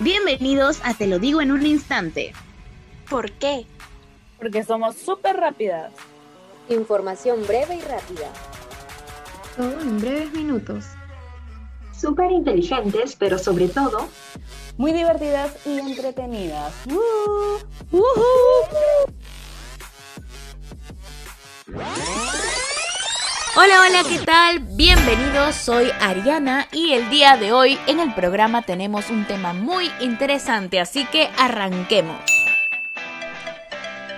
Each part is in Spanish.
Bienvenidos a Te lo digo en un instante. ¿Por qué? Porque somos súper rápidas. Información breve y rápida. Todo en breves minutos. Súper inteligentes, pero sobre todo... Muy divertidas y entretenidas. Hola, hola, ¿qué tal? Bienvenidos, soy Ariana y el día de hoy en el programa tenemos un tema muy interesante, así que arranquemos.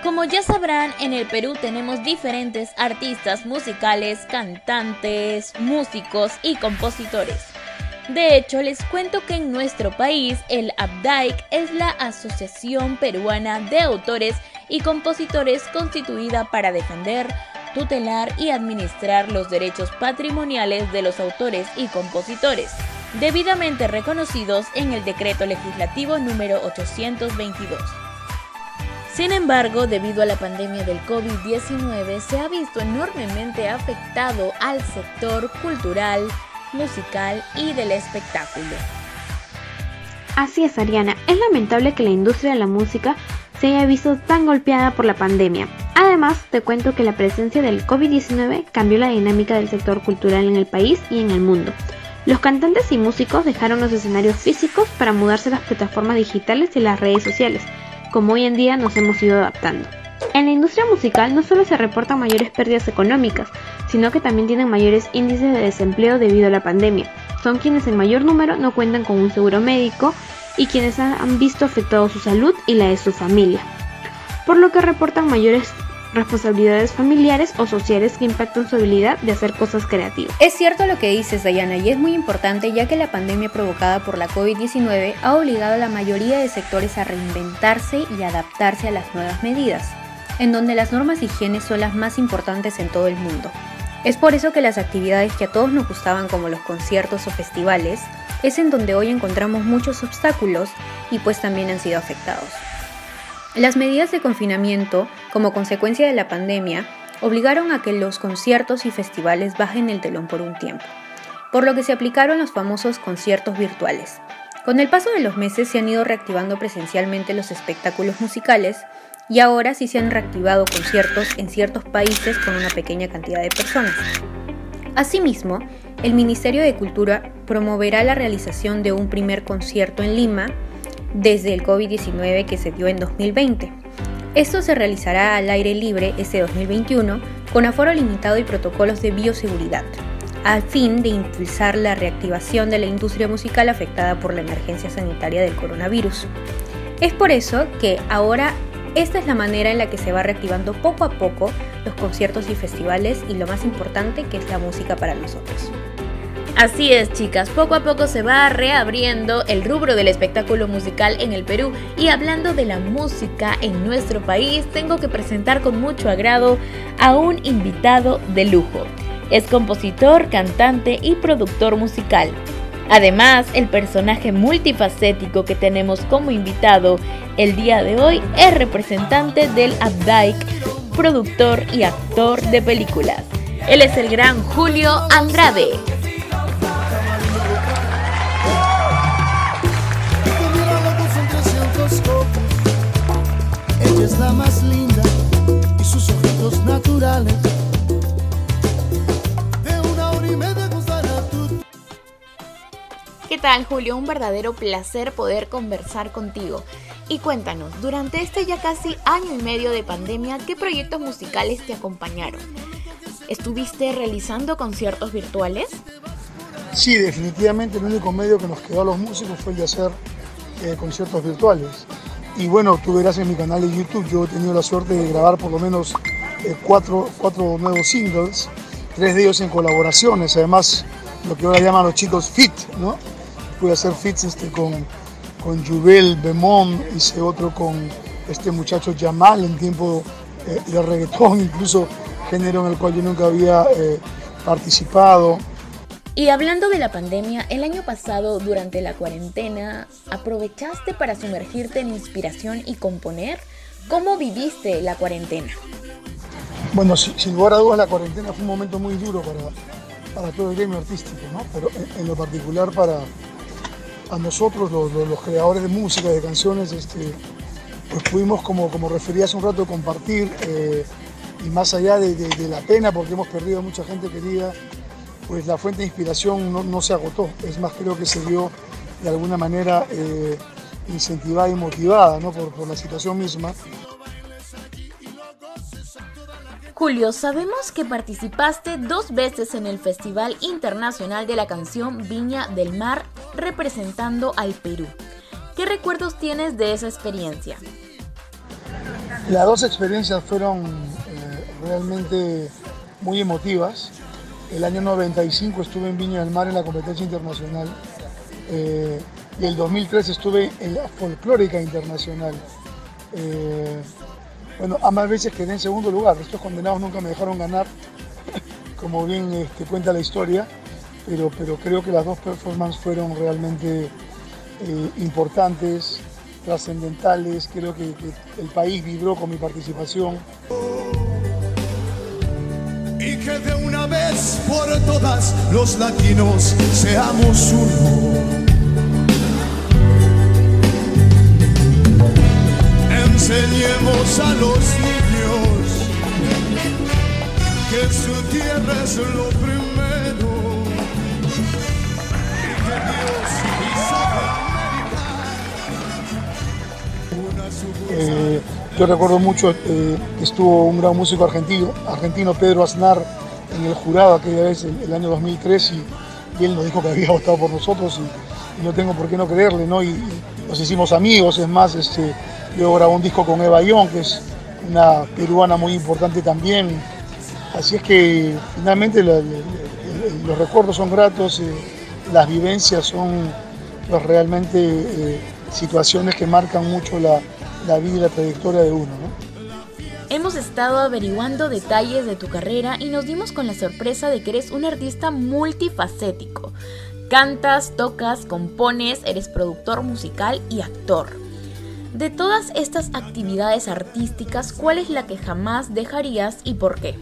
Como ya sabrán, en el Perú tenemos diferentes artistas musicales, cantantes, músicos y compositores. De hecho, les cuento que en nuestro país el ABDAIC es la Asociación Peruana de Autores y Compositores constituida para defender tutelar y administrar los derechos patrimoniales de los autores y compositores, debidamente reconocidos en el Decreto Legislativo número 822. Sin embargo, debido a la pandemia del COVID-19, se ha visto enormemente afectado al sector cultural, musical y del espectáculo. Así es, Ariana. Es lamentable que la industria de la música se haya visto tan golpeada por la pandemia. Además, te cuento que la presencia del COVID-19 cambió la dinámica del sector cultural en el país y en el mundo. Los cantantes y músicos dejaron los escenarios físicos para mudarse a las plataformas digitales y las redes sociales, como hoy en día nos hemos ido adaptando. En la industria musical no solo se reportan mayores pérdidas económicas, sino que también tienen mayores índices de desempleo debido a la pandemia. Son quienes en mayor número no cuentan con un seguro médico y quienes han visto afectado su salud y la de su familia, por lo que reportan mayores responsabilidades familiares o sociales que impactan su habilidad de hacer cosas creativas. Es cierto lo que dices, Dayana, y es muy importante ya que la pandemia provocada por la COVID-19 ha obligado a la mayoría de sectores a reinventarse y adaptarse a las nuevas medidas, en donde las normas de higiene son las más importantes en todo el mundo. Es por eso que las actividades que a todos nos gustaban como los conciertos o festivales es en donde hoy encontramos muchos obstáculos y pues también han sido afectados. Las medidas de confinamiento, como consecuencia de la pandemia, obligaron a que los conciertos y festivales bajen el telón por un tiempo, por lo que se aplicaron los famosos conciertos virtuales. Con el paso de los meses se han ido reactivando presencialmente los espectáculos musicales y ahora sí se han reactivado conciertos en ciertos países con una pequeña cantidad de personas. Asimismo, el Ministerio de Cultura promoverá la realización de un primer concierto en Lima desde el COVID-19 que se dio en 2020. Esto se realizará al aire libre este 2021 con aforo limitado y protocolos de bioseguridad, a fin de impulsar la reactivación de la industria musical afectada por la emergencia sanitaria del coronavirus. Es por eso que ahora esta es la manera en la que se va reactivando poco a poco los conciertos y festivales y lo más importante que es la música para nosotros. Así es, chicas, poco a poco se va reabriendo el rubro del espectáculo musical en el Perú y hablando de la música en nuestro país, tengo que presentar con mucho agrado a un invitado de lujo. Es compositor, cantante y productor musical. Además, el personaje multifacético que tenemos como invitado el día de hoy es representante del Abdaik, productor y actor de películas. Él es el gran Julio Andrade. Es la más linda y sus objetos naturales. ¿Qué tal Julio? Un verdadero placer poder conversar contigo. Y cuéntanos, durante este ya casi año y medio de pandemia, ¿qué proyectos musicales te acompañaron? ¿Estuviste realizando conciertos virtuales? Sí, definitivamente el único medio que nos quedó a los músicos fue el de hacer eh, conciertos virtuales. Y bueno, tú verás en mi canal de YouTube, yo he tenido la suerte de grabar por lo menos eh, cuatro, cuatro, nuevos singles, tres de ellos en colaboraciones, además lo que ahora llaman los chicos fit, ¿no? Pude hacer fits este, con, con Jubel Bemón, hice otro con este muchacho Jamal en tiempo eh, de reggaetón, incluso género en el cual yo nunca había eh, participado. Y hablando de la pandemia, el año pasado, durante la cuarentena, ¿aprovechaste para sumergirte en inspiración y componer? ¿Cómo viviste la cuarentena? Bueno, sin, lugar a dudas, la cuarentena fue un momento muy duro para, para todo el gremio artístico, ¿no? Pero en, lo particular para, a nosotros, los, creadores de música, de canciones, este, pues pudimos, como, como referí hace un rato, compartir eh, y más allá de, la pena, porque hemos perdido a mucha gente querida, pues la fuente de inspiración no, se agotó. Es más, creo que se vio de alguna manera eh, incentivada y motivada por, por la situación misma. Julio, sabemos que participaste dos veces en el Festival Internacional de la Canción Viña del Mar representando al Perú. ¿Qué recuerdos tienes de esa experiencia? Las dos experiencias fueron eh, realmente muy emotivas. El año 95 estuve en Viña del Mar en la competencia internacional eh, y el 2003 estuve en la folclórica internacional. Eh, bueno, ambas veces quedé en segundo lugar. Estos condenados nunca me dejaron ganar, como bien este, cuenta la historia, pero, pero creo que las dos performances fueron realmente eh, importantes, trascendentales. Creo que, el país vibró con mi participación. Y que de una por todas los latinos seamos uno. enseñemos a los niños que su tierra es lo primero y que Dios hizo eh, yo recuerdo mucho eh, estuvo un gran músico argentino, argentino Pedro Aznar en el jurado aquella vez, el, el año 2003, y, él nos dijo que había votado por nosotros y, no tengo por qué no creerle, ¿no? Y, nos hicimos amigos, es más, este, Luego grabó un disco con Eva Ion, que es una peruana muy importante también. Así es que finalmente los recuerdos son gratos, eh, las vivencias son pues, realmente eh, situaciones que marcan mucho la, vida y la trayectoria de uno. Hemos estado averiguando detalles de tu carrera y nos dimos con la sorpresa de que eres un artista multifacético. Cantas, tocas, compones, eres productor musical y actor. De todas estas actividades artísticas, ¿cuál es la que jamás dejarías y por qué?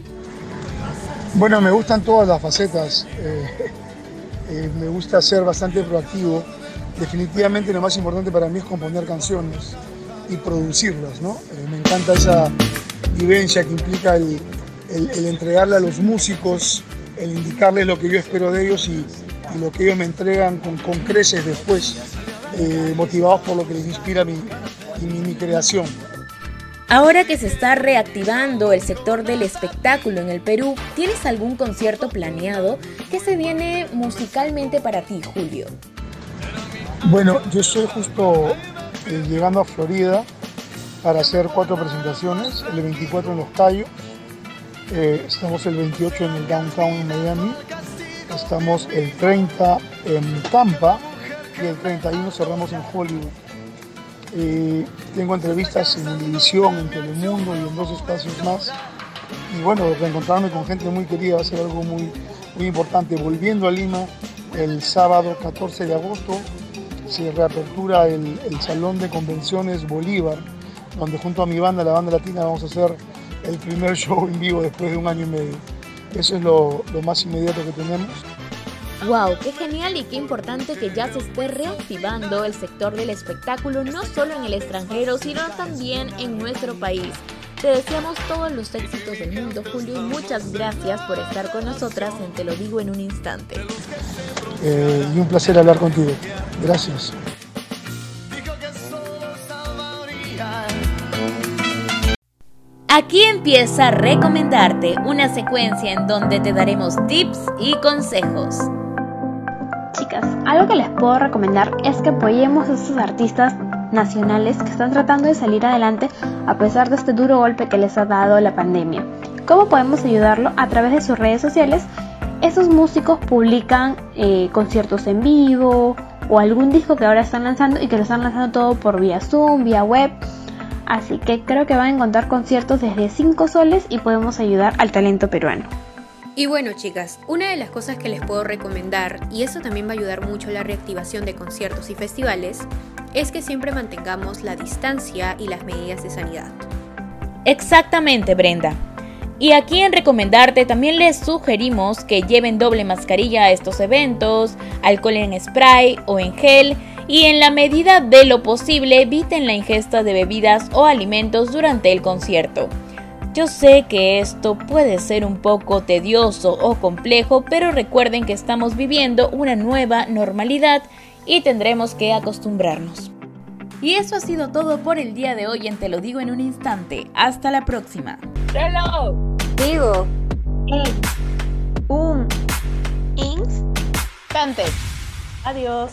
Bueno, me gustan todas las facetas. Eh, eh, me gusta ser bastante proactivo. Definitivamente lo más importante para mí es componer canciones y producirlas, ¿no? Eh, me encanta esa vivencia que implica el, entregarle a los músicos, el indicarles lo que yo espero de ellos y, lo que ellos me entregan con, con creces después, motivados por lo que les inspira mi, mi, creación. Ahora que se está reactivando el sector del espectáculo en el Perú, ¿tienes algún concierto planeado que se viene musicalmente para ti, Julio? Bueno, yo estoy justo eh, llegando a Florida para hacer cuatro presentaciones, el 24 en Los Cayos, eh, estamos el 28 en el Downtown en Miami, estamos el 30 en Tampa y el 31 cerramos en Hollywood. Tengo entrevistas en televisión, en Telemundo y en dos espacios más. Y bueno, reencontrarme con gente muy querida va a ser algo muy, muy importante. Volviendo a Lima el sábado 14 de agosto, se reapertura el, Salón de Convenciones Bolívar, donde junto a mi banda, la banda latina, vamos a hacer el primer show en vivo después de un año y medio. Eso es lo, lo más inmediato que tenemos. ¡Wow! ¡Qué genial y qué importante que ya se esté reactivando el sector del espectáculo, no solo en el extranjero, sino también en nuestro país! Te deseamos todos los éxitos del mundo, Julio, y muchas gracias por estar con nosotras en Te lo digo en un instante. Eh, y un placer hablar contigo. Gracias. Aquí empieza a recomendarte una secuencia en donde te daremos tips y consejos. Algo que les puedo recomendar es que apoyemos a esos artistas nacionales que están tratando de salir adelante a pesar de este duro golpe que les ha dado la pandemia. ¿Cómo podemos ayudarlo? A través de sus redes sociales. Esos músicos publican eh, conciertos en vivo o algún disco que ahora están lanzando y que lo están lanzando todo por vía Zoom, vía web. Así que creo que van a encontrar conciertos desde 5 soles y podemos ayudar al talento peruano. Y bueno chicas, una de las cosas que les puedo recomendar, y eso también va a ayudar mucho a la reactivación de conciertos y festivales, es que siempre mantengamos la distancia y las medidas de sanidad. Exactamente, Brenda. Y aquí en recomendarte también les sugerimos que lleven doble mascarilla a estos eventos, alcohol en spray o en gel y en la medida de lo posible eviten la ingesta de bebidas o alimentos durante el concierto. Yo sé que esto puede ser un poco tedioso o complejo, pero recuerden que estamos viviendo una nueva normalidad y tendremos que acostumbrarnos. Y eso ha sido todo por el día de hoy en Te lo digo en un instante. Hasta la próxima. Hello. Digo. Un instante. Adiós.